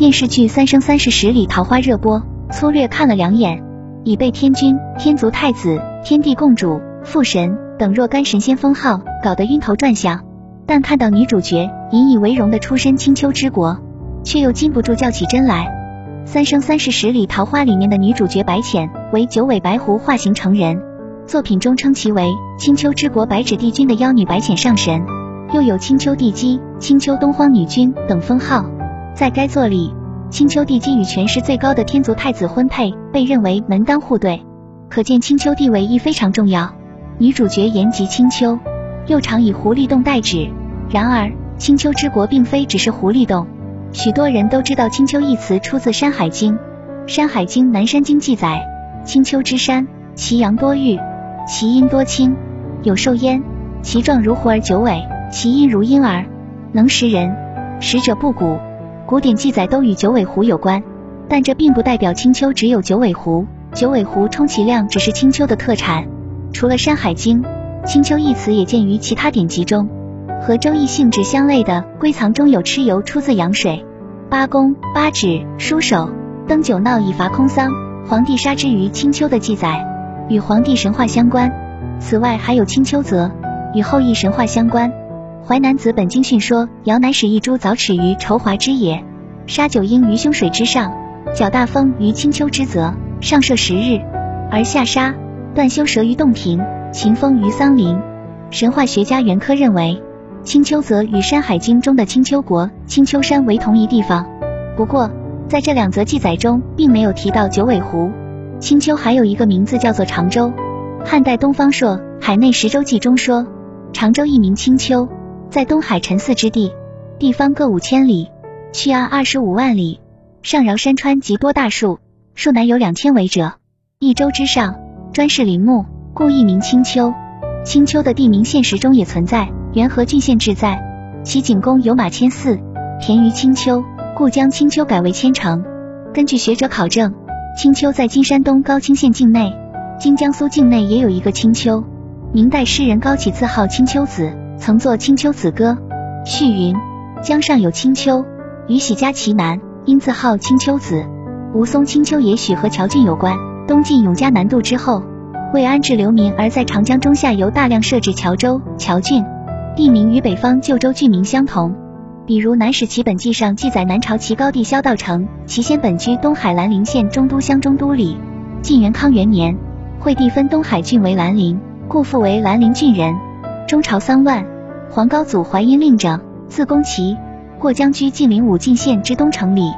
电视剧《三生三世十里桃花》热播，粗略看了两眼，已被天君、天族太子、天地共主、父神等若干神仙封号，搞得晕头转向。但看到女主角引以为荣的出身青丘之国，却又禁不住叫起真来。《三生三世十里桃花》里面的女主角白浅为九尾白狐化形成人，作品中称其为青丘之国白芷帝君的妖女白浅上神。又有青丘帝姬、青丘东荒女君等封号。在该作里，青丘帝姬与权势最高的天族太子婚配，被认为门当户对，可见青丘地位亦非常重要。女主角言及青丘，又常以狐狸洞代指。然而，青丘之国并非只是狐狸洞，许多人都知道青丘一词出自《山海经》。《山海经·南山经》记载，青丘之山，其阳多玉，其阴多青，有兽焉，其状如狐而九尾。其音如婴儿，能食人，食者不蛊。古典记载都与九尾狐有关，但这并不代表青丘只有九尾狐。九尾狐充其量只是青丘的特产。除了《山海经》，青丘一词也见于其他典籍中。和《周易》性质相类的《归藏》中有蚩尤出自阳水，八公、八指、书手登九闹以伐空桑，皇帝杀之于青丘的记载，与黄帝神话相关。此外还有青丘泽，与后羿神话相关。淮南子本经训说，尧乃使一株早齿于愁华之野，杀九婴于凶水之上，角大风于青丘之泽，上射十日，而下杀断修蛇于洞庭，秦风于桑林。神话学家袁科认为，青丘泽与《山海经》中的青丘国、青丘山为同一地方。不过，在这两则记载中，并没有提到九尾狐。青丘还有一个名字叫做常州。汉代东方朔《海内十州记》中说，常州一名青丘。在东海沉寺之地，地方各五千里，去岸二十五万里，上饶山川极多大树，树南有两千围者。一州之上，专是林木，故一名青丘。青丘的地名现实中也存在，元和郡县志在，其景宫有马千寺，田于青丘，故将青丘改为千城。根据学者考证，青丘在今山东高清县境内，今江苏境内也有一个青丘。明代诗人高启自号青丘子。曾作《青丘子歌》，序云：江上有青丘，与喜家其南，因自号青丘子。吴松青丘也许和乔郡有关。东晋永嘉南渡之后，为安置流民，而在长江中下游大量设置侨州、侨郡，地名与北方旧州郡名相同。比如《南史齐本纪》上记载，南朝齐高帝萧道成，其先本居东海兰陵县中都乡中都里。晋元康元年，惠帝分东海郡为兰陵，故复为兰陵郡人。中朝三万，皇高祖淮阴令政，自宫崎，过江居晋陵武进县之东城里，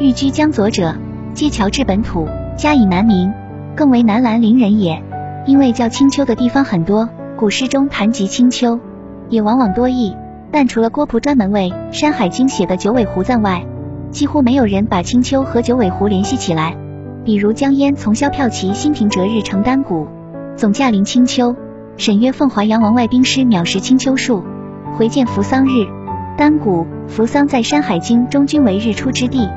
寓居江左者，皆侨至本土，加以南名，更为南兰陵人也。因为叫青丘的地方很多，古诗中谈及青丘，也往往多义。但除了郭璞专门为《山海经》写的九尾狐赞外，几乎没有人把青丘和九尾狐联系起来。比如江淹从萧骠骑新平折日成丹谷，总驾临青丘。沈约奉华阳王外兵师藐视青丘树，回见扶桑日。丹谷、扶桑在《山海经》中均为日出之地。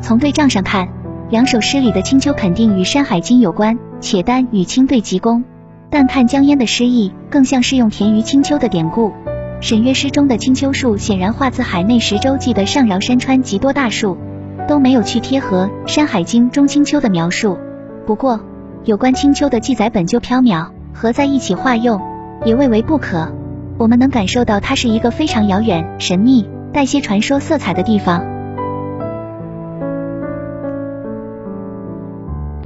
从对仗上看，两首诗里的青丘肯定与《山海经》有关，且丹与青对极功。但看江淹的诗意，更像是用田于青丘的典故。沈约诗中的青丘树显然化自《海内十洲记》的上饶山川极多大树，都没有去贴合《山海经》中青丘的描述。不过，有关青丘的记载本就缥缈。合在一起化用，也未为不可。我们能感受到它是一个非常遥远、神秘、带些传说色彩的地方。